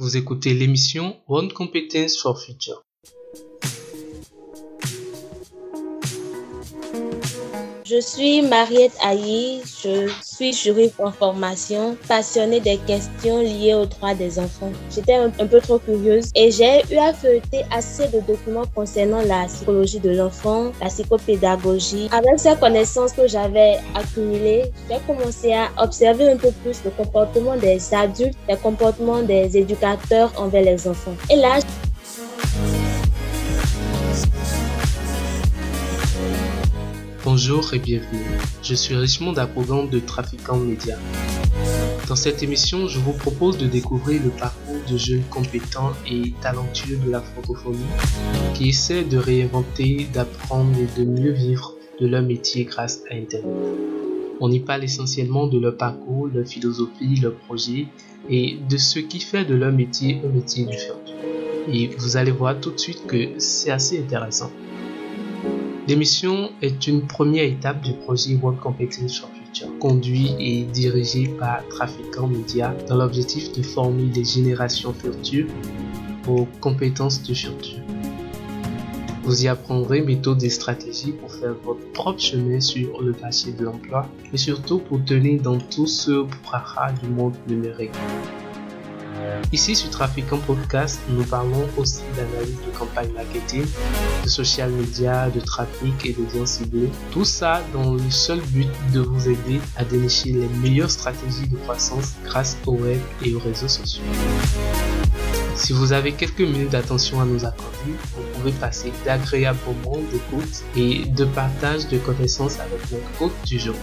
Vous écoutez l'émission One Competence for Future. Je suis Mariette Ayi, je suis juriste en formation, passionnée des questions liées aux droits des enfants. J'étais un, peu trop curieuse et j'ai eu à feuilleter assez de documents concernant la psychologie de l'enfant, la psychopédagogie. Avec ces connaissances que j'avais accumulées, j'ai commencé à observer un peu plus le comportement des adultes, les comportements des éducateurs envers les enfants. Et là, Bonjour et bienvenue. Je suis Richmond Apogan de Trafiquant Média. Dans cette émission, je vous propose de découvrir le parcours de jeunes compétents et talentueux de la francophonie qui essaient de réinventer, d'apprendre et de mieux vivre de leur métier grâce à Internet. On y parle essentiellement de leur parcours, leur philosophie, leur projet et de ce qui fait de leur métier un métier du futur. Et vous allez voir tout de suite que c'est assez intéressant. L'émission est une première étape du projet World Competence for Future, conduit et dirigé par Trafiquant Media dans l'objectif de former des générations futures aux compétences du futur. Vous y apprendrez méthodes et stratégies pour faire votre propre chemin sur le marché de l'emploi et surtout pour tenir dans tout ce brouhaha du monde numérique. Ici sur Trafiquant Podcast, nous parlons aussi d'analyse de campagne marketing, de social media, de trafic et d'audience ciblée. Tout ça dans le seul but de vous aider à dénicher les meilleures stratégies de croissance grâce au web et aux réseaux sociaux. Si vous avez quelques minutes d'attention à nous accorder, vous pouvez passer d'agréables moments d'écoute et de partage de connaissances avec notre hôte du jour.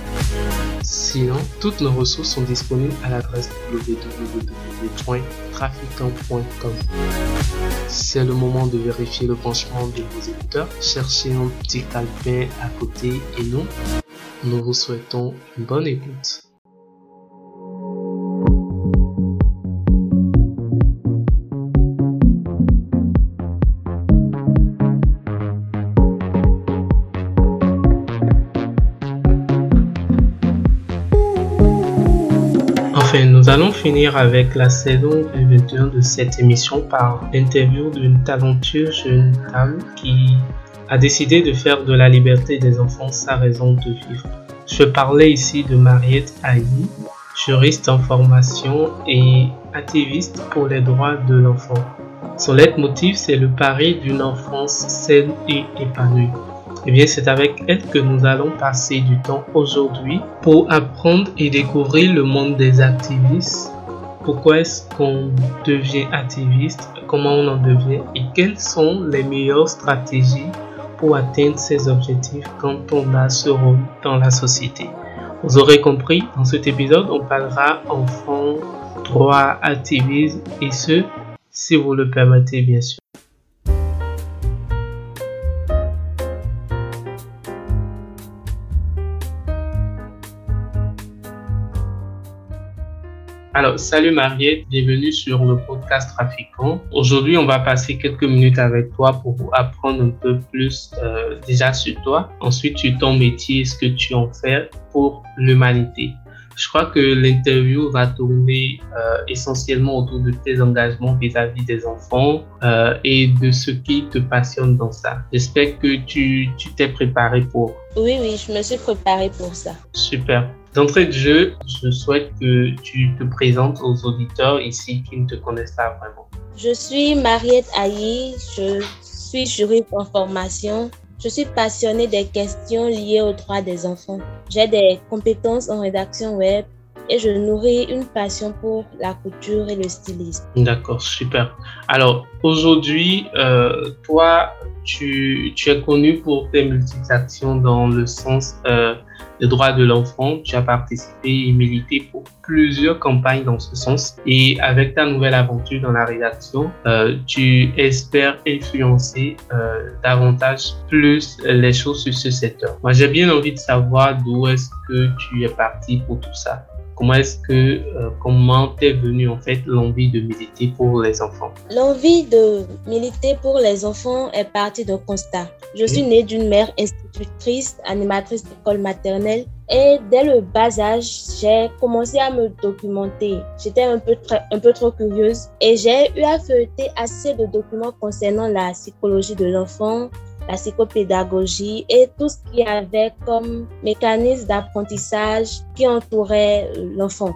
Sinon, toutes nos ressources sont disponibles à l'adresse www.traficant.com. C'est le moment de vérifier le branchement de vos écouteurs. Cherchez un petit calepin à côté et nous, nous vous souhaitons une bonne écoute. Nous allons finir avec la saison 21 de cette émission par l'interview d'une talentueuse jeune dame qui a décidé de faire de la liberté des enfants sa raison de vivre. Je parlais ici de Mariette Haï, juriste en formation et activiste pour les droits de l'enfant. Son leitmotiv, c'est le pari d'une enfance saine et épanouie. Eh bien, c'est avec elle que nous allons passer du temps aujourd'hui pour apprendre et découvrir le monde des activistes. Pourquoi est-ce qu'on devient activiste? Comment on en devient? Et quelles sont les meilleures stratégies pour atteindre ces objectifs quand on a ce rôle dans la société? Vous aurez compris, dans cet épisode, on parlera enfants, droit, activisme et ce, si vous le permettez bien sûr. Alors, salut Mariette, bienvenue sur le podcast Trafiquant. Aujourd'hui, on va passer quelques minutes avec toi pour apprendre un peu plus euh, déjà sur toi. Ensuite, sur ton métier, ce que tu en fais pour l'humanité. Je crois que l'interview va tourner euh, essentiellement autour de tes engagements vis-à-vis des enfants euh, et de ce qui te passionne dans ça. J'espère que tu t'es préparé pour. Oui, oui, je me suis préparé pour ça. Super. D'entrée de jeu, je souhaite que tu te présentes aux auditeurs ici qui ne te connaissent pas vraiment. Je suis Mariette Ayi, je suis juriste en formation. Je suis passionnée des questions liées aux droits des enfants. J'ai des compétences en rédaction web et je nourris une passion pour la couture et le stylisme. D'accord, super. Alors aujourd'hui, euh, toi, tu, es connu pour tes multiples actions dans le sens euh, des droits de l'enfant. Tu as participé et milité pour plusieurs campagnes dans ce sens. Et avec ta nouvelle aventure dans la rédaction, euh, tu espères influencer davantage plus les choses sur ce secteur. Moi, j'ai bien envie de savoir d'où est-ce que tu es parti pour tout ça. Comment est-ce que, euh, comment t'es venu en fait l'envie de militer pour les enfants? L'envie de militer pour les enfants est partie d'un constat. Je suis née d'une mère institutrice, animatrice d'école maternelle Et dès le bas âge, j'ai commencé à me documenter. J'étais un peu, un peu trop curieuse et j'ai eu à feuilleter assez de documents concernant la psychologie de l'enfant, la psychopédagogie et tout ce qui avait comme mécanisme d'apprentissage qui entourait euh, l'enfant.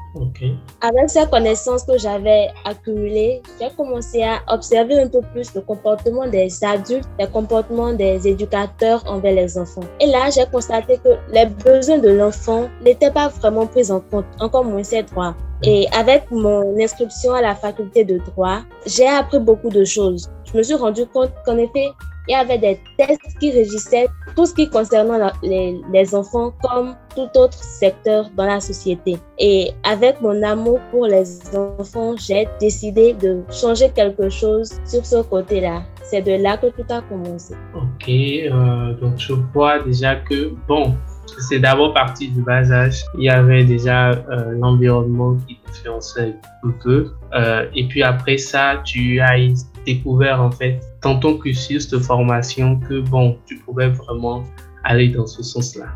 Avec ces connaissances que j'avais accumulées, j'ai commencé à observer un peu plus le comportement des adultes, les comportements des éducateurs envers les enfants. Et là, j'ai constaté que les besoins de l'enfant n'étaient pas vraiment pris en compte, encore moins ses droits. Et avec mon inscription à la faculté de droit, j'ai appris beaucoup de choses. Je me suis rendu compte qu'en effet, il y avait des tests qui régissaient tout ce qui concernait les, enfants comme tout autre secteur dans la société. Et avec mon amour pour les enfants, j'ai décidé de changer quelque chose sur ce côté-là. C'est de là que tout a commencé. Ok, euh, donc je vois déjà que, bon, c'est d'abord parti du bas âge. Il y avait déjà euh, l'environnement qui influençait un peu. Euh, et puis après ça, tu as découvert en fait dans ton cursus de formation que bon, tu pouvais vraiment aller dans ce sens-là.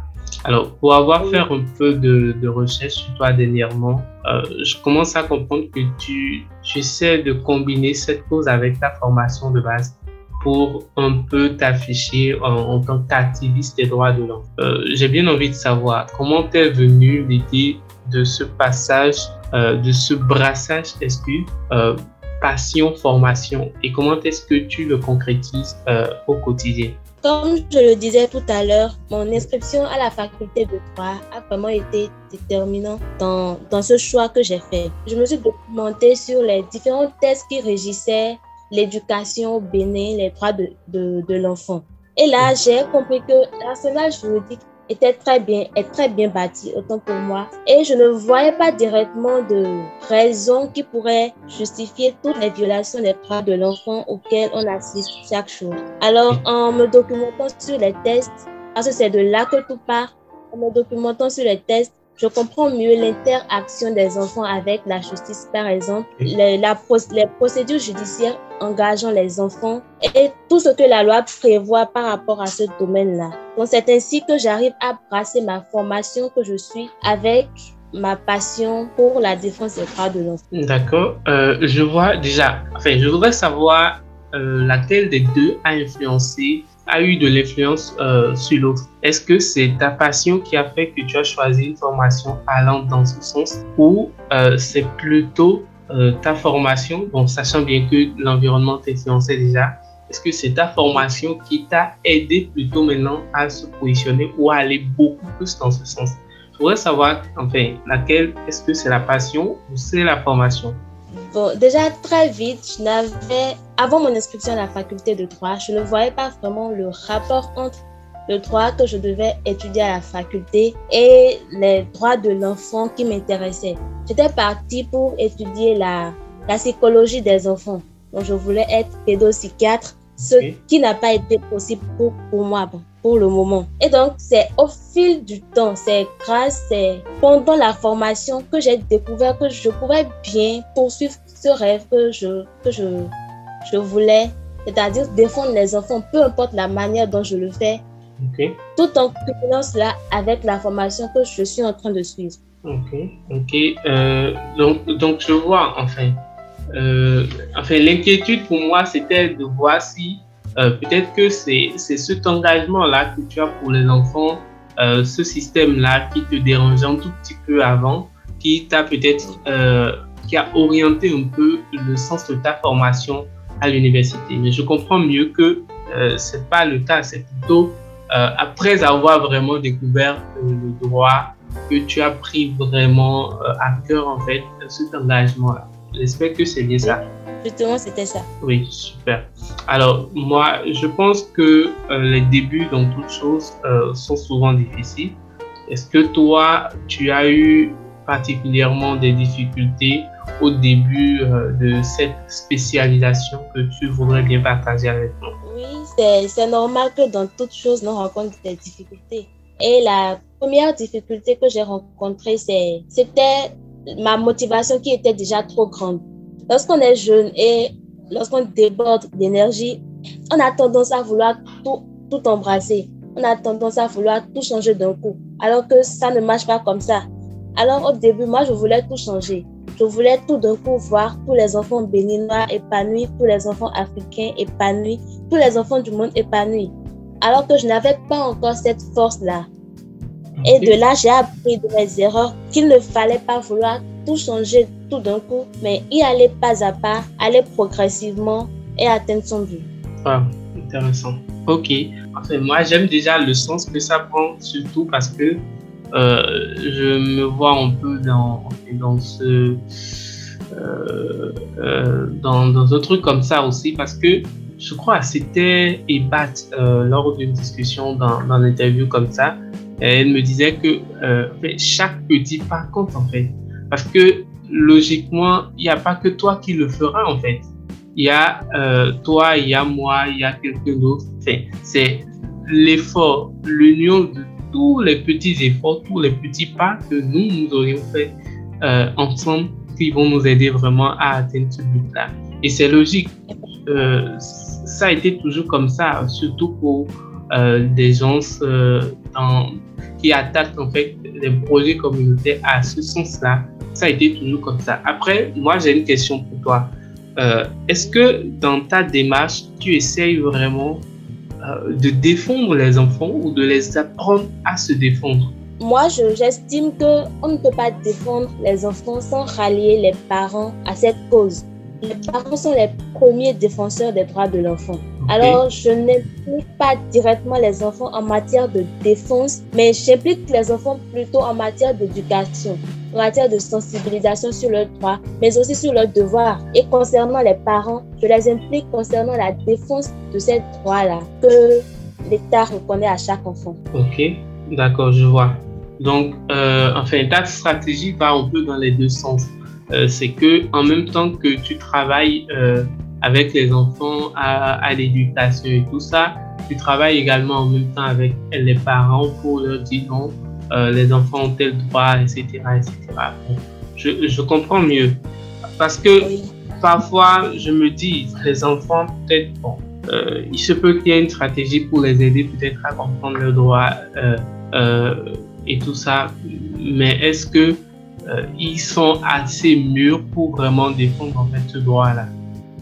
Alors, pour avoir fait un peu de, de recherche sur toi dernièrement, euh, je commence à comprendre que tu, tu essaies de combiner cette cause avec ta formation de base pour un peu t'afficher en, tant qu'activiste des droits de l'homme. Euh, J'ai bien envie de savoir comment t'es venue l'idée de ce passage, euh, de ce brassage, est-ce que euh, passion, formation et comment est-ce que tu le concrétises euh, au quotidien? Comme je le disais tout à l'heure, mon inscription à la faculté de droit a vraiment été déterminant dans, dans ce choix que j'ai fait. Je me suis documentée sur les différents tests qui régissaient l'éducation au les droits de, de, de l'enfant. Et là, j'ai compris que l'arsenal juridique était très bien, est très bien bâti, autant pour moi. Et je ne voyais pas directement de raison qui pourrait justifier toutes les violations des droits de l'enfant auxquelles on assiste chaque jour. Alors, en me documentant sur les tests, parce que c'est de là que tout part, en me documentant sur les tests, je comprends mieux l'interaction des enfants avec la justice, par exemple, les, la, les procédures judiciaires engageant les enfants et tout ce que la loi prévoit par rapport à ce domaine-là. Donc, c'est ainsi que j'arrive à brasser ma formation que je suis avec ma passion pour la défense des droits de l'enfant. D'accord. Euh, je vois déjà, enfin, je voudrais savoir euh, laquelle des deux a influencé a eu de l'influence euh, sur l'autre. Est-ce que c'est ta passion qui a fait que tu as choisi une formation allant dans ce sens ou euh, c'est plutôt euh, ta formation, sachant bien que l'environnement t'influençait déjà, est-ce que c'est ta formation qui t'a aidé plutôt maintenant à se positionner ou à aller beaucoup plus dans ce sens? Je voudrais savoir, enfin, laquelle, est-ce que c'est la passion ou c'est la formation? Bon, déjà très vite, je n'avais, avant mon inscription à la faculté de droit, je ne voyais pas vraiment le rapport entre le droit que je devais étudier à la faculté et les droits de l'enfant qui m'intéressaient. J'étais partie pour étudier la, la psychologie des enfants. Donc, je voulais être pédopsychiatre, ce qui n'a pas été possible pour, pour moi. Pour le moment. Et donc, c'est au fil du temps, c'est grâce, c'est pendant la formation que j'ai découvert que je pouvais bien poursuivre ce rêve que je, que je, je voulais, c'est-à-dire défendre les enfants, peu importe la manière dont je le fais, tout en cumulant cela avec la formation que je suis en train de suivre. Ok, ok. Euh, donc, donc, je vois, enfin, euh, enfin l'inquiétude pour moi, c'était de voir si euh, peut-être que c'est cet engagement-là que tu as pour les enfants, euh, ce système-là qui te dérangeait un tout petit peu avant, qui t'a peut-être qui a orienté un peu le sens de ta formation à l'université. Mais je comprends mieux que c'est pas le cas, c'est plutôt après avoir vraiment découvert le droit que tu as pris vraiment à cœur en fait cet engagement-là. J'espère que c'est bien ça. Justement, c'était ça. Oui, super. Alors, moi, je pense que euh, les débuts dans toute chose euh, sont souvent difficiles. Est-ce que toi, tu as eu particulièrement des difficultés au début euh, de cette spécialisation que tu voudrais bien partager avec nous? Oui, c'est normal que dans toute chose, nous rencontrons des difficultés. Et la première difficulté que j'ai rencontrée, c'était ma motivation qui était déjà trop grande. Lorsqu'on est jeune et lorsqu'on déborde d'énergie, on a tendance à vouloir tout, tout embrasser. on a tendance à vouloir tout changer d'un coup, alors que ça ne marche pas comme ça. Alors au début, moi, je voulais tout changer. Je voulais tout d'un coup voir tous les enfants béninois épanouis, tous les enfants africains épanouis, tous les enfants du monde épanouis. Alors que je n'avais pas encore cette force-là. Et de là, j'ai appris de mes erreurs qu'il ne fallait pas vouloir tout changer tout d'un coup, mais y aller pas à pas, aller progressivement et atteindre son but. Ah, intéressant. Ok. Enfin, moi, j'aime déjà le sens que ça prend, surtout parce que euh, je me vois un peu dans, dans ce. Euh, euh, dans, dans, un truc comme ça aussi parce que je crois c'était Ebat lors d'une discussion dans, dans l'interview comme ça elle me disait que chaque petit pas compte en fait parce que logiquement il n'y a pas que toi qui le feras en fait il y a toi il y a moi il y a quelqu'un d'autre c'est l'effort l'union de tous les petits efforts, tous les petits pas que nous, nous aurions fait euh, ensemble qui vont nous aider vraiment à atteindre ce but-là. Et c'est logique. Euh, ça a été toujours comme ça, surtout pour euh, des gens dans, qui attaquent en fait les projets communautaires à ce sens-là. Ça a été toujours comme ça. Après, moi, j'ai une question pour toi. Est-ce que dans ta démarche, tu essayes vraiment euh, de défendre les enfants ou de les apprendre à se défendre? Moi, j'estime que on ne peut pas défendre les enfants sans rallier les parents à cette cause. Les parents sont les premiers défenseurs des droits de l'enfant. Alors, je n'implique pas directement les enfants en matière de défense, mais j'implique les enfants plutôt en matière d'éducation, en matière de sensibilisation sur leurs droits, mais aussi sur leurs devoirs. Et concernant les parents, je les implique concernant la défense de ces droits-là que l'État reconnaît à chaque enfant. Ok, d'accord, je vois. Donc, euh, enfin, ta stratégie va un peu dans les deux sens. Euh, c'est que en même temps que tu travailles euh, avec les enfants à, l'éducation et tout ça, tu travailles également en même temps avec les parents pour leur dire non, euh, les enfants ont tel droit, etc. etc. je, je, comprends mieux. Parce que parfois, je me dis, les enfants, peut-être, bon, il se peut qu'il y ait une stratégie pour les aider peut-être à comprendre leurs droits et tout ça. Mais est-ce que euh, ils sont assez mûrs pour vraiment défendre en fait ce droit-là.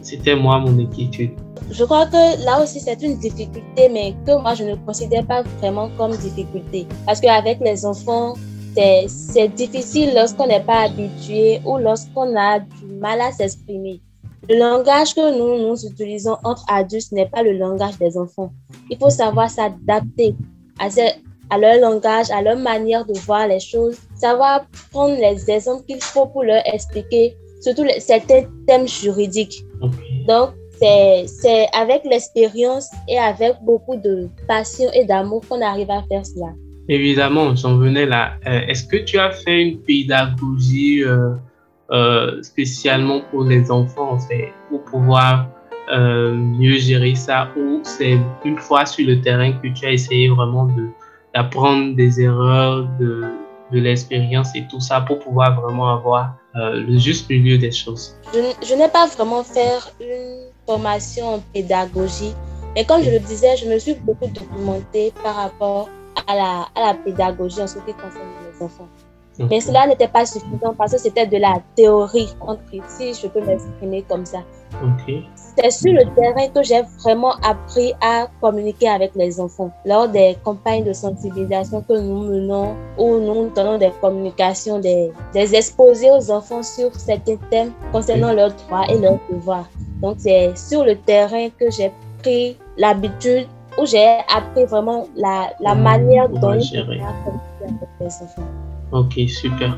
C'était moi mon inquiétude. Je crois que là aussi c'est une difficulté, mais que moi je ne considère pas vraiment comme difficulté. Parce qu'avec les enfants, c'est difficile lorsqu'on n'est pas habitué ou lorsqu'on a du mal à s'exprimer. Le langage que nous, nous utilisons entre adultes n'est pas le langage des enfants. Il faut savoir s'adapter à, à leur langage, à leur manière de voir les choses, savoir prendre les exemples qu'il faut pour leur expliquer, surtout certains thèmes juridiques. Donc, c'est avec l'expérience et avec beaucoup de passion et d'amour qu'on arrive à faire cela. Évidemment, j'en venais là. Euh, est-ce que tu as fait une pédagogie euh, euh, spécialement pour les enfants, pour pouvoir mieux gérer ça, ou c'est une fois sur le terrain que tu as essayé vraiment de, d'apprendre des erreurs, de, de l'expérience et tout ça pour pouvoir vraiment avoir euh, le juste milieu des choses. Je, je n'ai pas vraiment fait une formation en pédagogie, mais comme je le disais, je me suis beaucoup documentée par rapport à la, à la pédagogie en ce qui concerne les enfants. Mais cela n'était pas suffisant parce que c'était de la théorie, si je peux m'exprimer comme ça. C'est sur le terrain que j'ai vraiment appris à communiquer avec les enfants. Lors des campagnes de sensibilisation que nous menons, où nous donnons des communications, des, des exposés aux enfants sur certains thèmes concernant leurs droits et leurs devoirs. Donc c'est sur le terrain que j'ai pris l'habitude, où j'ai appris vraiment la, la manière dont ils communiquer avec les enfants. Ok, super.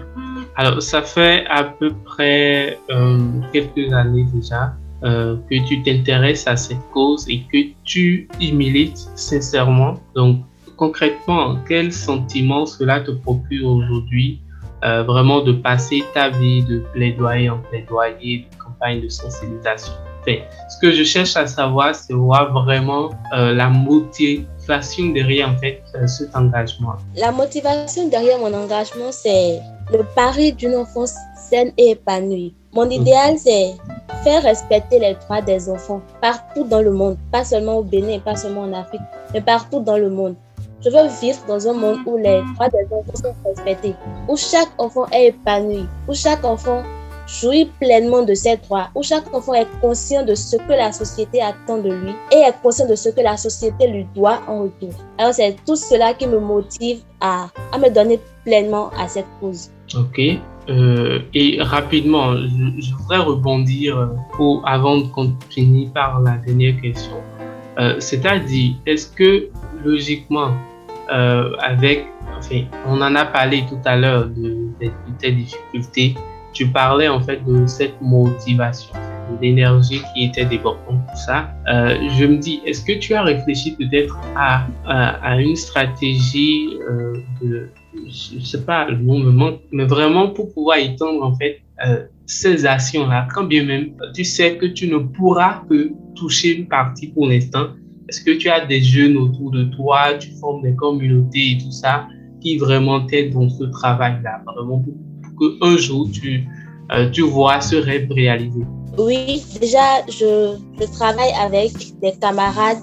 Alors, ça fait à peu près euh, quelques années déjà euh, que tu t'intéresses à cette cause et que tu y milites sincèrement. Donc, concrètement, quel sentiment cela te procure aujourd'hui euh, vraiment de passer ta vie de plaidoyer en plaidoyer, de campagne de sensibilisation? Ce que je cherche à savoir, c'est voir vraiment euh, la motivation derrière en fait cet engagement. La motivation derrière mon engagement, c'est le pari d'une enfance saine et épanouie. Mon idéal, c'est faire respecter les droits des enfants partout dans le monde, pas seulement au Bénin, pas seulement en Afrique, mais partout dans le monde. Je veux vivre dans un monde où les droits des enfants sont respectés, où chaque enfant est épanoui, où chaque enfant jouit pleinement de ses droits, où chaque enfant est conscient de ce que la société attend de lui et est conscient de ce que la société lui doit en retour. Alors c'est tout cela qui me motive à, à me donner pleinement à cette cause. Ok. Euh, et rapidement, je, voudrais rebondir pour, avant de continuer par la dernière question. Euh, c'est-à-dire, est-ce que logiquement, euh, avec, enfin, on en a parlé tout à l'heure de, de, tes difficultés, tu parlais en fait de cette motivation, de l'énergie qui était débordante, tout ça. Euh, je me dis, est-ce que tu as réfléchi peut-être à, à, une stratégie euh, de, je sais pas, le mot me manque, mais vraiment pour pouvoir étendre en fait euh, ces actions-là, quand bien même tu sais que tu ne pourras que toucher une partie pour l'instant, est-ce que tu as des jeunes autour de toi, tu formes des communautés et tout ça qui vraiment t'aident dans ce travail-là, vraiment pour un jour tu, euh, tu vois ce rêve réalisé? Oui, déjà, je travaille avec des camarades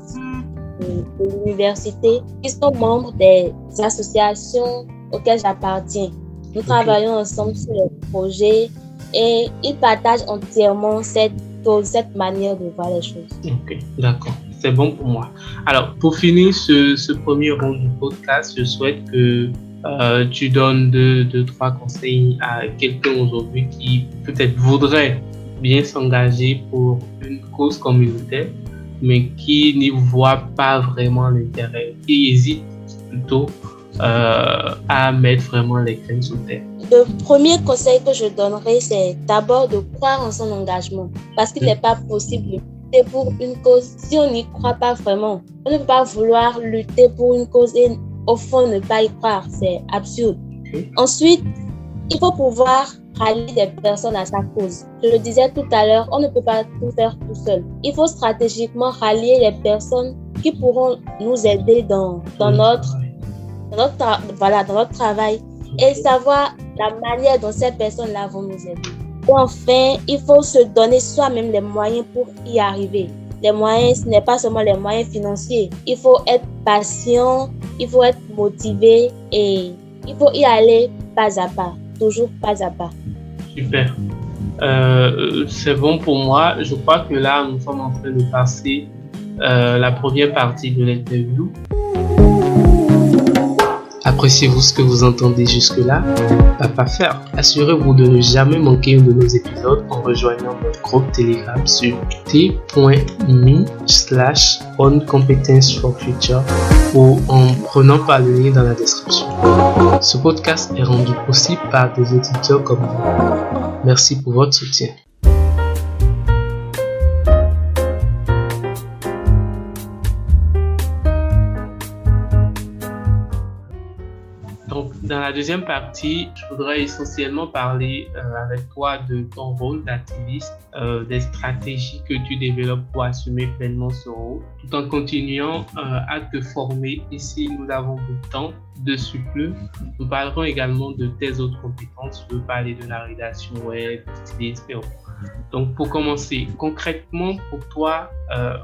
de, l'université qui sont membres des associations auxquelles j'appartiens. Nous travaillons ensemble sur les projets et ils partagent entièrement cette, cette manière de voir les choses. Ok, d'accord. C'est bon pour moi. Alors, pour finir ce, ce premier rond du podcast, je souhaite que euh, tu donnes deux, deux, trois conseils à quelqu'un aujourd'hui qui peut-être voudrait bien s'engager pour une cause communautaire, mais qui n'y voit pas vraiment l'intérêt, qui hésite plutôt euh, à mettre vraiment les graines sur terre. Le premier conseil que je donnerais, c'est d'abord de croire en son engagement, parce qu'il n'est pas possible de lutter pour une cause si on n'y croit pas vraiment. On ne peut pas vouloir lutter pour une cause et au fond, ne pas y croire, c'est absurde. Ensuite, il faut pouvoir rallier des personnes à sa cause. Je le disais tout à l'heure, on ne peut pas tout faire tout seul. Il faut stratégiquement rallier les personnes qui pourront nous aider dans, dans, notre, notre, voilà, dans notre travail et savoir la manière dont ces personnes-là vont nous aider. Enfin, il faut se donner soi-même les moyens pour y arriver. Les moyens, ce n'est pas seulement les moyens financiers. Il faut être patient, il faut être motivé et il faut y aller pas à pas, toujours pas à pas. Super. Euh, c'est bon pour moi. Je crois que là, nous sommes en train de passer euh, la première partie de l'interview. Appréciez-vous ce que vous entendez jusque-là? Pas faire. Assurez-vous de ne jamais manquer un de nos épisodes en rejoignant notre groupe Telegram sur t.me slash on for future ou en prenant par le lien dans la description. Ce podcast est rendu possible par des auditeurs comme vous. Merci pour votre soutien. La deuxième partie, je voudrais essentiellement parler euh, avec toi de ton rôle d'activiste, euh, des stratégies que tu développes pour assumer pleinement ce rôle, tout en continuant euh, à te former. Ici, nous avons beaucoup de temps de surplus. Nous parlerons également de tes autres compétences. Je veux parler de la rédaction web, stylisme Donc, pour commencer, concrètement, pour toi,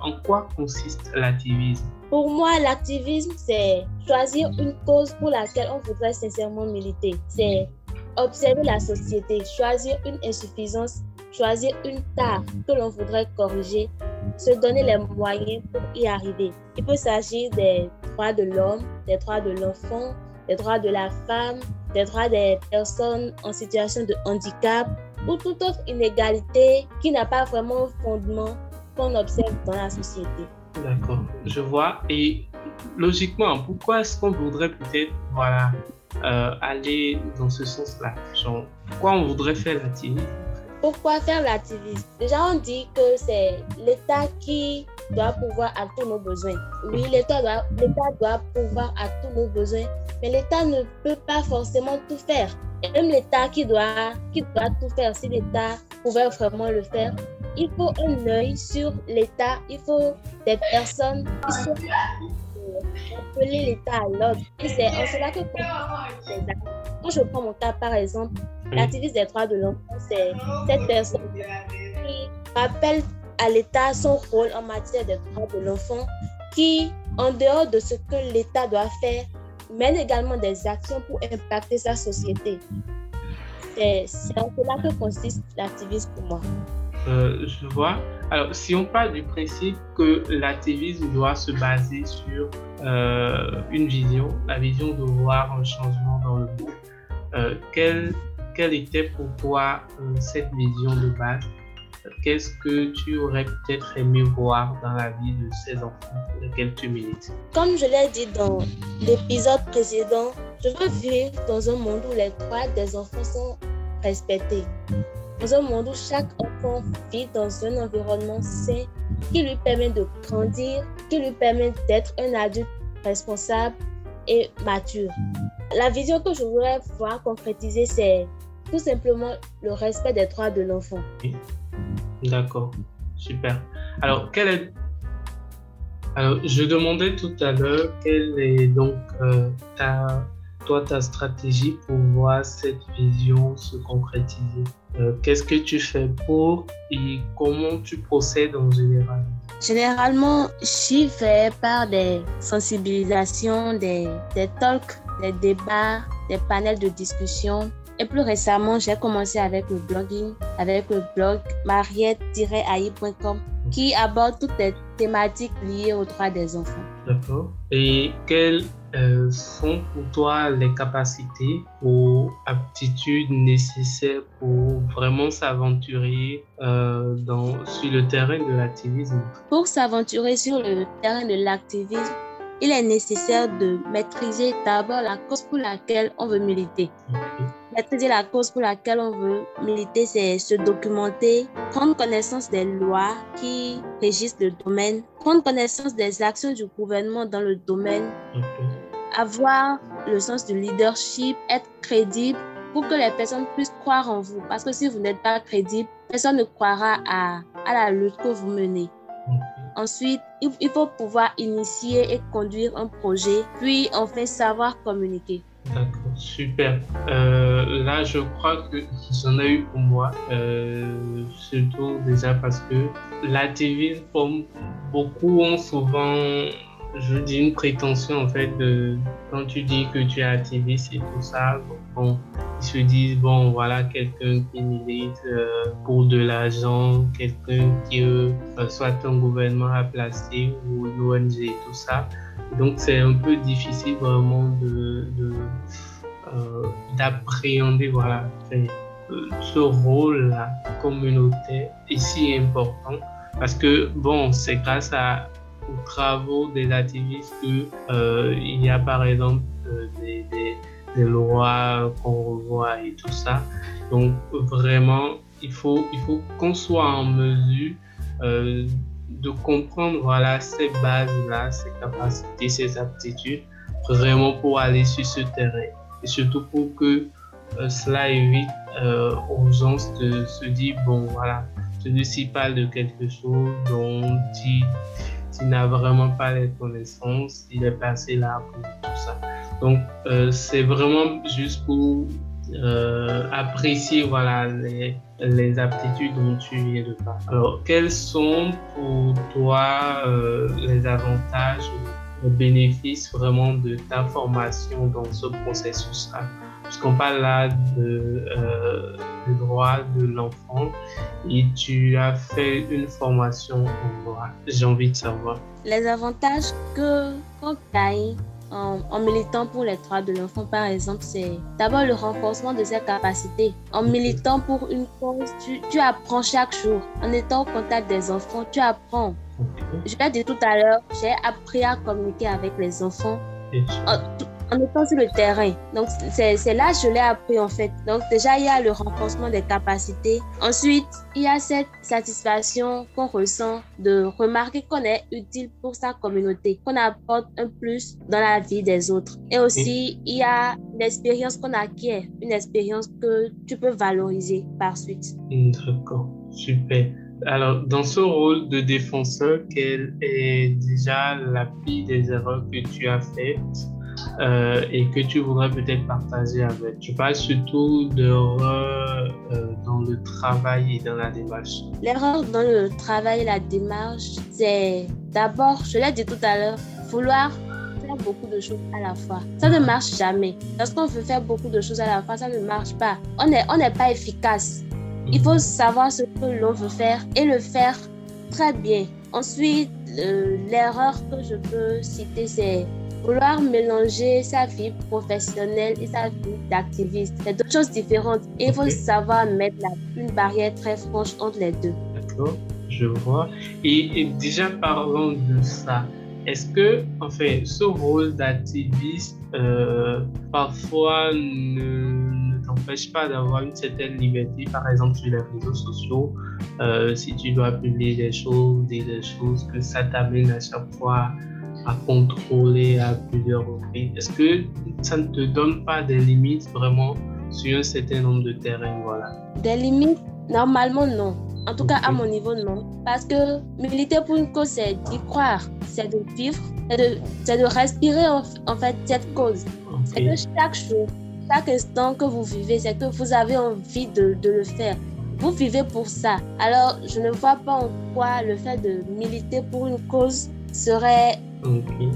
en quoi consiste l'activisme? Pour moi, l'activisme, c'est choisir une cause pour laquelle on voudrait sincèrement militer. C'est observer la société, choisir une insuffisance, choisir une tare que l'on voudrait corriger, se donner les moyens pour y arriver. Il peut s'agir des droits de l'homme, des droits de l'enfant, des droits de la femme, des droits des personnes en situation de handicap ou toute autre inégalité qui n'a pas vraiment fondement qu'on observe dans la société. D'accord, je vois. Et logiquement, pourquoi est-ce qu'on voudrait peut-être voilà, euh, aller dans ce sens-là? Pourquoi on voudrait faire l'activisme Pourquoi faire l'activisme Déjà, on dit que c'est l'État qui doit pouvoir à tous nos besoins. Oui, l'État doit, doit pouvoir à tous nos besoins, mais l'État ne peut pas forcément tout faire. Et même l'État qui doit, qui doit tout faire, si l'État pouvait vraiment le faire, il faut un œil sur l'État, il faut des personnes qui sont appeler l'État à l'ordre. Et c'est en cela que quand je prends mon cas par exemple, l'activiste des droits de l'enfant, c'est cette personne qui rappelle à l'État son rôle en matière des droits de l'enfant, qui, en dehors de ce que l'État doit faire, mène également des actions pour impacter sa société. C'est en cela que consiste l'activisme pour moi. Euh, je vois. Alors, si on parle du principe que l'activisme doit se baser sur euh, une vision, la vision de voir un changement dans le monde, euh, quelle, était pour toi cette vision de base? Qu'est-ce que tu aurais peut-être aimé voir dans la vie de ces enfants pour lesquels tu milites? Comme je l'ai dit dans l'épisode précédent, je veux vivre dans un monde où les droits des enfants sont respectés dans un monde où chaque enfant vit dans un environnement sain qui lui permet de grandir, qui lui permet d'être un adulte responsable et mature. La vision que je voudrais voir concrétiser, c'est tout simplement le respect des droits de l'enfant. D'accord, super. Alors, quelle est... Alors, je demandais tout à l'heure quelle est donc euh, ta, toi, ta stratégie pour voir cette vision se concrétiser? Euh, qu'est-ce que tu fais pour et comment tu procèdes en général? Généralement, j'y vais par des sensibilisations, des, des talks, des débats, des panels de discussion. Et plus récemment, j'ai commencé avec le blogging, avec le blog mariette-aïe.com qui aborde toutes les thématiques liées aux droits des enfants. D'accord. Et quelles euh, sont pour toi les capacités ou aptitudes nécessaires pour vraiment s'aventurer euh, sur le terrain de l'activisme? Pour s'aventurer sur le terrain de l'activisme, il est nécessaire de maîtriser d'abord la cause pour laquelle on veut militer. Maîtriser la cause pour laquelle on veut militer, c'est se documenter, prendre connaissance des lois qui régissent le domaine, prendre connaissance des actions du gouvernement dans le domaine, avoir le sens du leadership, être crédible pour que les personnes puissent croire en vous. Parce que si vous n'êtes pas crédible, personne ne croira à, à la lutte que vous menez. Ensuite, il faut pouvoir initier et conduire un projet, puis enfin savoir communiquer. D'accord, super. Euh, là, je crois que j'en ai eu pour moi, euh, surtout déjà parce que l'activisme, beaucoup ont souvent je dis une prétention en fait de quand tu dis que tu es activiste et tout ça ils se disent bon voilà quelqu'un qui milite euh, pour de l'argent quelqu'un qui euh, soit un gouvernement à placer ou une ONG tout ça donc c'est un peu difficile vraiment de, euh, d'appréhender voilà ce rôle là communautaire est si important parce que bon c'est grâce aux travaux des activistes qu'il euh, y a par exemple euh, des, lois qu'on revoit et tout ça. Donc vraiment, il faut, il faut qu'on soit en mesure euh, de comprendre voilà, ces bases-là, ces capacités, ces aptitudes, vraiment pour aller sur ce terrain. Et surtout pour que cela évite aux gens de se dire, bon voilà, celui-ci parle de quelque chose dont il il n'a vraiment pas les connaissances, il est passé là pour tout ça. Donc, euh, c'est vraiment juste pour euh, apprécier voilà, les, les, aptitudes dont tu viens de parler. Alors, quels sont pour toi euh, les avantages, les bénéfices vraiment de ta formation dans ce processus-là Puisqu'on parle là de, euh, droit de l'enfant et tu as fait une formation en droit. J'ai envie de savoir. Les avantages que qu'on gagne en, militant pour les droits de l'enfant, par exemple, c'est d'abord le renforcement de ses capacités. En militant pour une cause, tu apprends chaque jour. En étant au contact des enfants, tu apprends. Je l'ai dit tout à l'heure, j'ai appris à communiquer avec les enfants en étant sur le terrain. Donc, c'est là que je l'ai appris en fait. Donc, déjà, il y a le renforcement des capacités. Ensuite, il y a cette satisfaction qu'on ressent de remarquer qu'on est utile pour sa communauté, qu'on apporte un plus dans la vie des autres. Et aussi, il y a l'expérience qu'on acquiert, une expérience que tu peux valoriser par suite. D'accord, super. Alors, dans ce rôle de défenseur, quelle est déjà la pire des erreurs que tu as faites euh, et que tu voudrais peut-être partager avec? Je parle surtout d'erreurs euh, dans le travail et dans la démarche. L'erreur dans le travail et la démarche, c'est d'abord, je l'ai dit tout à l'heure, vouloir faire beaucoup de choses à la fois. Ça ne marche jamais. Lorsqu'on veut faire beaucoup de choses à la fois, ça ne marche pas. On n'est pas efficace. Il faut savoir ce que l'on veut faire et le faire très bien. Ensuite, l'erreur que je peux citer, c'est vouloir mélanger sa vie professionnelle et sa vie d'activiste. C'est deux choses différentes. Il faut savoir mettre une barrière très franche entre les deux. D'accord, je vois. Et, déjà parlons de ça. Est-ce que, en fait, ce rôle d'activiste, euh, parfois ne, t'empêche pas d'avoir une certaine liberté, par exemple sur les réseaux sociaux, euh, si tu dois publier des choses, des, des choses que ça t'amène à chaque fois à contrôler à plusieurs reprises Est-ce que ça ne te donne pas des limites vraiment sur un certain nombre de terrains? Voilà. Des limites? Normalement, non. En tout cas, à mon niveau, non. Parce que militer pour une cause, c'est d'y croire, c'est de vivre, c'est de, de, respirer en, fait cette cause. C'est que chaque jour, chaque instant que vous vivez, c'est que vous avez envie de, de, le faire. Vous vivez pour ça. Alors, je ne vois pas en quoi le fait de militer pour une cause serait Okay.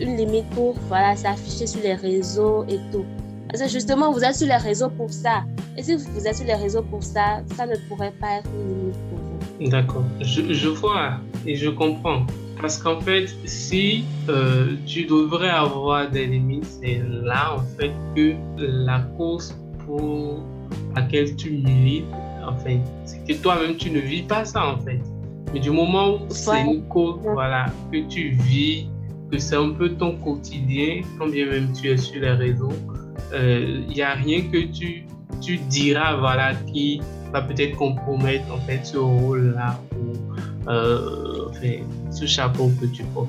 une limite pour voilà, s'afficher sur les réseaux et tout. Parce que justement, vous êtes sur les réseaux pour ça. Et si vous êtes sur les réseaux pour ça, ça ne pourrait pas être une limite pour vous. D'accord. Je, je, vois et je comprends. Parce qu'en fait, si euh, tu devrais avoir des limites, c'est là en fait que la cause pour laquelle tu milites, en fait, c'est que toi-même tu ne vis pas ça en fait. Mais du moment où c'est une cause voilà, que tu vis, que c'est un peu ton quotidien, quand bien même tu es sur les réseaux, il euh, n'y a rien que tu, tu diras voilà, qui va peut-être compromettre en fait, ce rôle-là ou euh, enfin, ce chapeau que tu portes.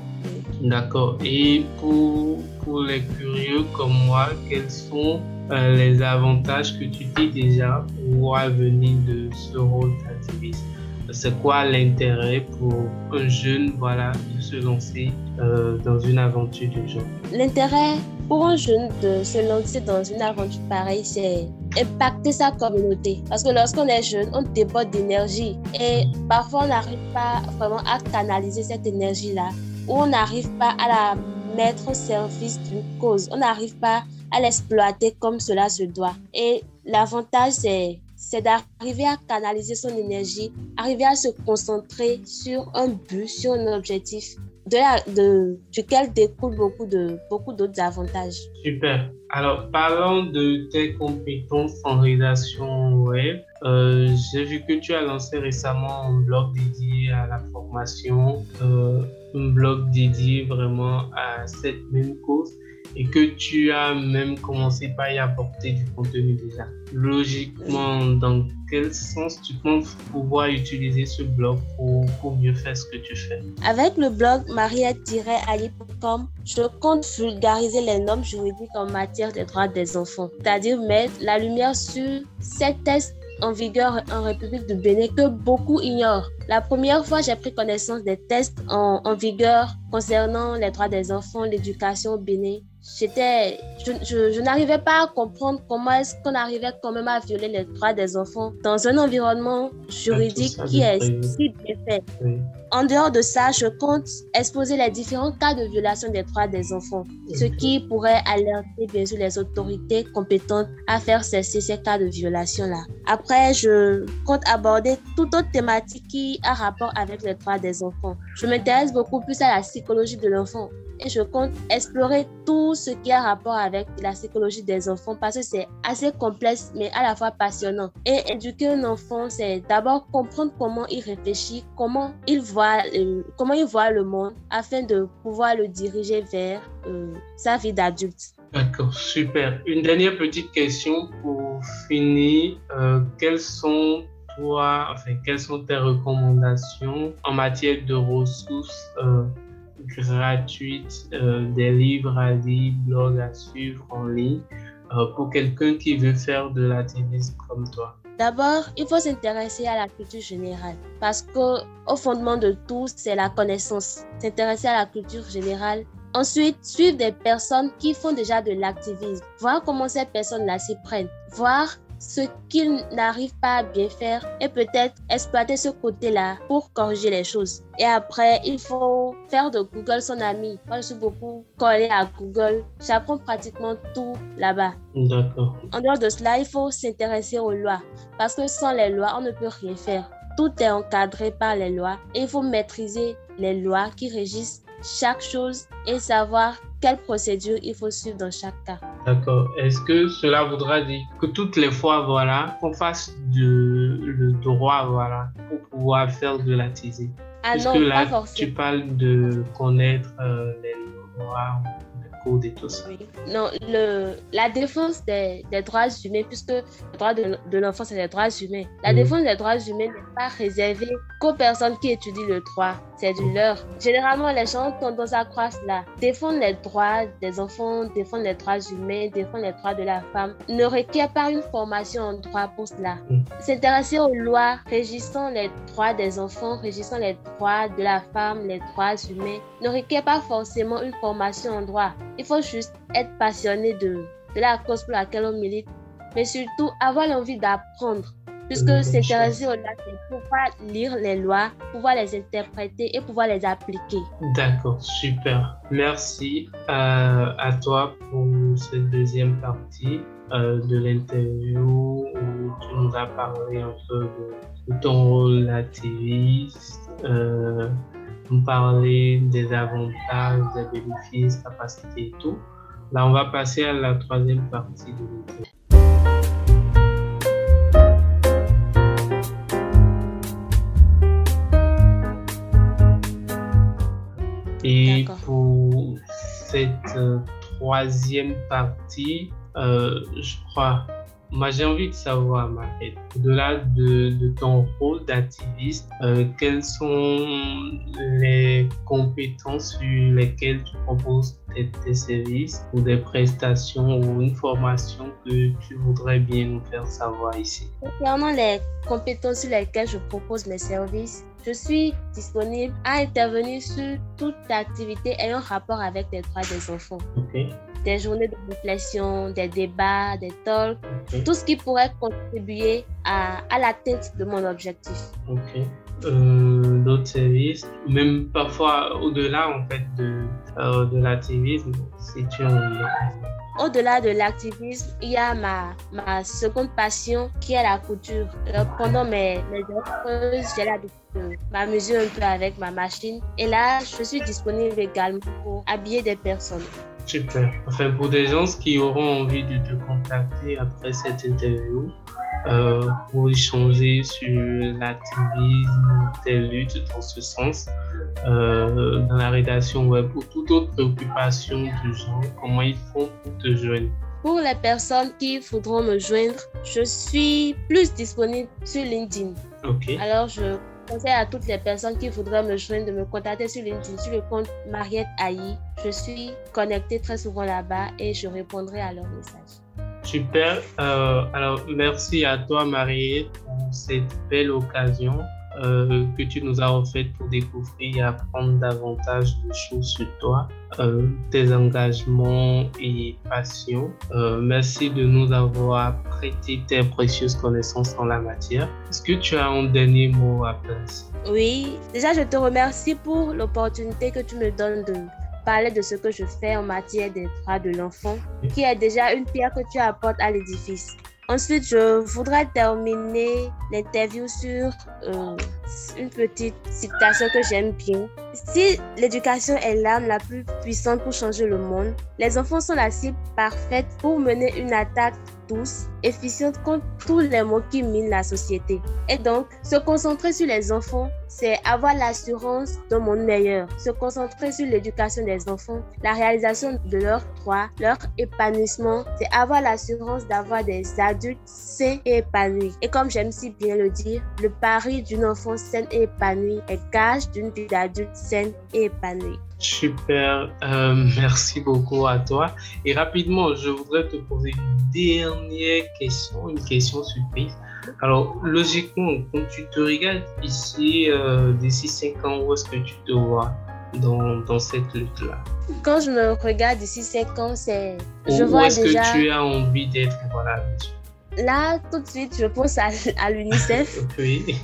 D'accord. Et pour, pour les curieux comme moi, quels sont euh, les avantages que tu dis déjà pour venir de ce rôle d'activiste c'est quoi l'intérêt pour un jeune voilà, de se lancer euh, dans une aventure du genre? L'intérêt pour un jeune de se lancer dans une aventure pareille, c'est impacter sa communauté. Parce que lorsqu'on est jeune, on déborde d'énergie et parfois on n'arrive pas vraiment à canaliser cette énergie-là ou on n'arrive pas à la mettre au service d'une cause. On n'arrive pas à l'exploiter comme cela se doit. Et l'avantage, c'est c'est d'arriver à canaliser son énergie, arriver à se concentrer sur un but, sur un objectif de, de duquel découle beaucoup de beaucoup d'autres avantages. Super. Alors, parlons de tes compétences en réalisation web. Euh, j'ai vu que tu as lancé récemment un blog dédié à la formation, euh, un blog dédié vraiment à cette même cause et que tu as même commencé par y apporter du contenu déjà. Logiquement, dans quel sens tu penses pouvoir utiliser ce blog pour, pour mieux faire ce que tu fais? Avec le blog mariette-ali.com, je compte vulgariser les normes juridiques en matière des droits des enfants, c'est-à-dire mettre la lumière sur ces tests en vigueur en République du Bénin que beaucoup ignorent. La première fois, j'ai pris connaissance des tests en, en vigueur concernant les droits des enfants, l'éducation au Bénin j'étais, je, je, n'arrivais pas à comprendre comment est-ce qu'on arrivait quand même à violer les droits des enfants dans un environnement juridique qui est si bien fait. En dehors de ça, je compte exposer les différents cas de violation des droits des enfants, ce qui pourrait alerter bien sûr les autorités compétentes à faire cesser ces cas de violation-là. Après, je compte aborder toute autre thématique qui a rapport avec les droits des enfants. Je m'intéresse beaucoup plus à la psychologie de l'enfant je compte explorer tout ce qui a rapport avec la psychologie des enfants parce que c'est assez complexe mais à la fois passionnant. Et éduquer un enfant, c'est d'abord comprendre comment il réfléchit, comment il voit, euh, comment il voit le monde afin de pouvoir le diriger vers euh, sa vie d'adulte. D'accord, super. Une dernière petite question pour finir. Euh, quelles sont tes recommandations en matière de ressources gratuite, euh, des livres à lire, blogs à suivre en ligne euh, pour quelqu'un qui veut faire de l'activisme comme toi D'abord, il faut s'intéresser à la culture générale parce qu'au fondement de tout, c'est la connaissance. S'intéresser à la culture générale. Ensuite, suivre des personnes qui font déjà de l'activisme. Voir comment ces personnes-là s'y prennent. Voir ce qu'il n'arrive pas à bien faire et peut-être exploiter ce côté-là pour corriger les choses. Et après, il faut faire de Google son ami. Moi, je suis beaucoup collée à Google. J'apprends pratiquement tout là-bas. D'accord. En dehors de cela, il faut s'intéresser aux lois parce que sans les lois, on ne peut rien faire. Tout est encadré par les lois et il faut maîtriser les lois qui régissent chaque chose et savoir quelle procédure il faut suivre dans chaque cas. D'accord. Est-ce que cela voudra dire que toutes les fois, voilà, qu'on fasse de, le droit, voilà, pour pouvoir faire de la thésie Ah Parce non, que là, pas forcément. tu parles de connaître euh, les lois, les codes et tout ça. Oui. Non, le, la défense des, des droits humains, puisque le droit de, de l'enfant, c'est les droits humains. La Mhm. défense des droits humains n'est pas réservée qu'aux personnes qui étudient le droit. C'est du leur. Généralement, les gens ont tendance à croire cela. Défendre les droits des enfants, défendre les droits humains, défendre les droits de la femme ne requiert pas une formation en droit pour cela. Mhm. S'intéresser aux lois régissant les droits des enfants, régissant les droits de la femme, les droits humains, ne requiert pas forcément une formation en droit. Il faut juste être passionné de, de la cause pour laquelle on milite, mais surtout avoir l'envie d'apprendre. Puisque aux lois, c'est pouvoir lire les lois, pouvoir les interpréter et pouvoir les appliquer. D'accord, super. Merci euh, à toi pour cette deuxième partie euh, de l'interview où tu nous as parlé un peu de, de ton rôle d'activiste, euh, nous parler des avantages, des bénéfices, capacités et tout. Là, on va passer à la troisième partie de l'interview. Troisième partie, euh, je crois, moi j'ai envie de savoir, Marie, au-delà de, de ton rôle d'activiste, euh, quelles sont les compétences sur lesquelles tu proposes tes, tes services ou des prestations ou une formation que tu voudrais bien nous faire savoir ici? Concernant les compétences sur lesquelles je propose mes services, je suis disponible à intervenir sur toute activité ayant rapport avec les droits des enfants. Ok, Des journées de réflexion, des débats, des talks, tout ce qui pourrait contribuer à, à l'atteinte de mon objectif. ok. Euh, d'autres services, même parfois au-delà en fait de, euh, de l'activisme, si tu en Au-delà de l'activisme, il y a ma, ma seconde passion qui est la couture. Euh, pendant mes, mes j'ai l'habitude de m'amuser un peu avec ma machine. Et là, je suis disponible également pour habiller des personnes. Super. Enfin, pour des gens qui auront envie de te contacter après cette interview, euh, pour échanger sur l'activisme, tes luttes dans ce sens, euh, dans la rédaction web ou toute autre préoccupation du genre, comment ils font pour te joindre Pour les personnes qui voudront me joindre, je suis plus disponible sur LinkedIn. Ok, Alors, je conseille à toutes les personnes qui voudraient me joindre de me contacter sur le compte Mariette Aïe. Je suis connectée très souvent là-bas et je répondrai à leurs messages. super. Euh, alors, merci à toi, Marie, pour cette belle occasion euh, que tu nous as offerte pour découvrir et apprendre davantage de choses sur toi, euh, tes engagements et passions. Euh, merci de nous avoir prêté tes précieuses connaissances en la matière. Est-ce que tu as un dernier mot à placer Oui, déjà, je te remercie pour l'opportunité que tu me donnes de parler de ce que je fais en matière des droits de l'enfant, qui est déjà une pierre que tu apportes à l'édifice. Ensuite, je voudrais terminer l'interview sur euh, une petite citation que j'aime bien. Si l'éducation est l'arme la plus puissante pour changer le monde, les enfants sont la cible parfaite pour mener une attaque douce, efficiente contre tous les maux qui minent la société. Et donc, se concentrer sur les enfants, c'est avoir l'assurance d'un monde meilleur. Se concentrer sur l'éducation des enfants, la réalisation de leurs droits, leur épanouissement, c'est avoir l'assurance d'avoir des adultes sains et épanouis. Et comme j'aime si bien le dire, le pari d'une enfant saine et épanouie est gage d'une vie d'adulte saine et épanouie. Super, euh, merci beaucoup à toi. Et rapidement, je voudrais te poser une dernière question, une question surprise. Alors, logiquement, quand tu te regardes ici, euh, d'ici 5 ans, où est-ce que tu te vois dans, dans cette lutte-là? Quand je me regarde d'ici 5 ans, c'est... Je où vois est-ce déjà... que tu as envie d'être? Voilà, là, tout de suite, je pense à, à l'UNICEF. oui.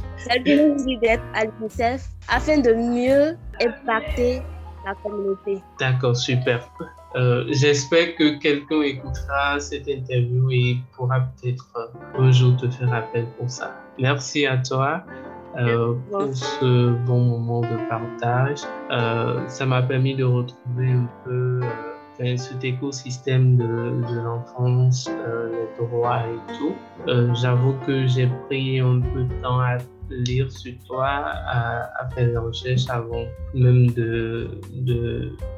J'ai envie d'être à l'UNICEF afin de mieux impacter la communauté. D'accord, super. Euh, j'espère que quelqu'un écoutera cette interview et pourra peut-être euh, un jour te faire appel pour ça. Merci à toi. Euh, pour ce bon moment de partage. ça m'a permis de retrouver un peu cet écosystème de, de l'enfance, les droits et tout. J'avoue que j'ai pris un peu de temps à lire sur toi, à, faire des recherches avant même de,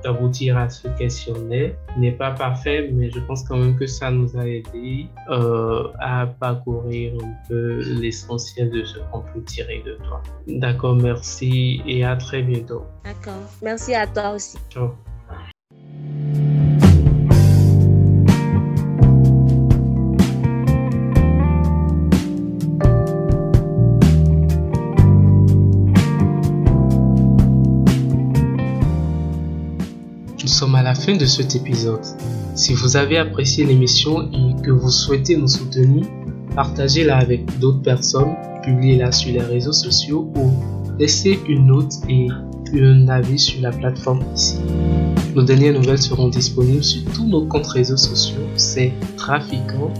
d'aboutir à ce questionnaire. n'est pas parfait, mais je pense quand même que ça nous a aidé euh, à parcourir un peu l'essentiel de ce qu'on peut tirer de toi. D'accord, merci et à très bientôt. D'accord, merci à toi aussi. Ciao. Sommes à la fin de cet épisode. Si vous avez apprécié l'émission et que vous souhaitez nous soutenir, partagez-la avec d'autres personnes, publiez-la sur les réseaux sociaux ou laissez une note et un avis sur la plateforme ici. Nos dernières nouvelles seront disponibles sur tous nos comptes réseaux sociaux, c'est trafiquant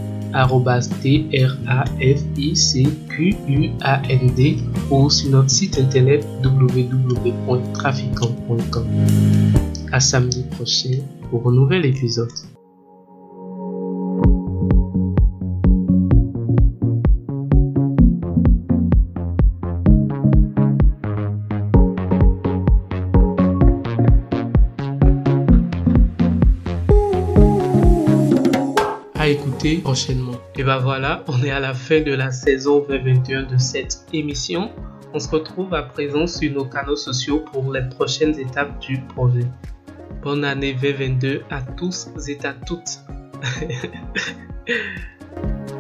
t r a f i c q u a n d ou sur notre site internet www.trafiquant.com. À samedi prochain pour un nouvel épisode. à écouter prochainement. Et ben voilà, on est à la fin de la saison 2021 de cette émission. On se retrouve à présent sur nos canaux sociaux pour les prochaines étapes du projet. Bonne année V22 à tous et à toutes.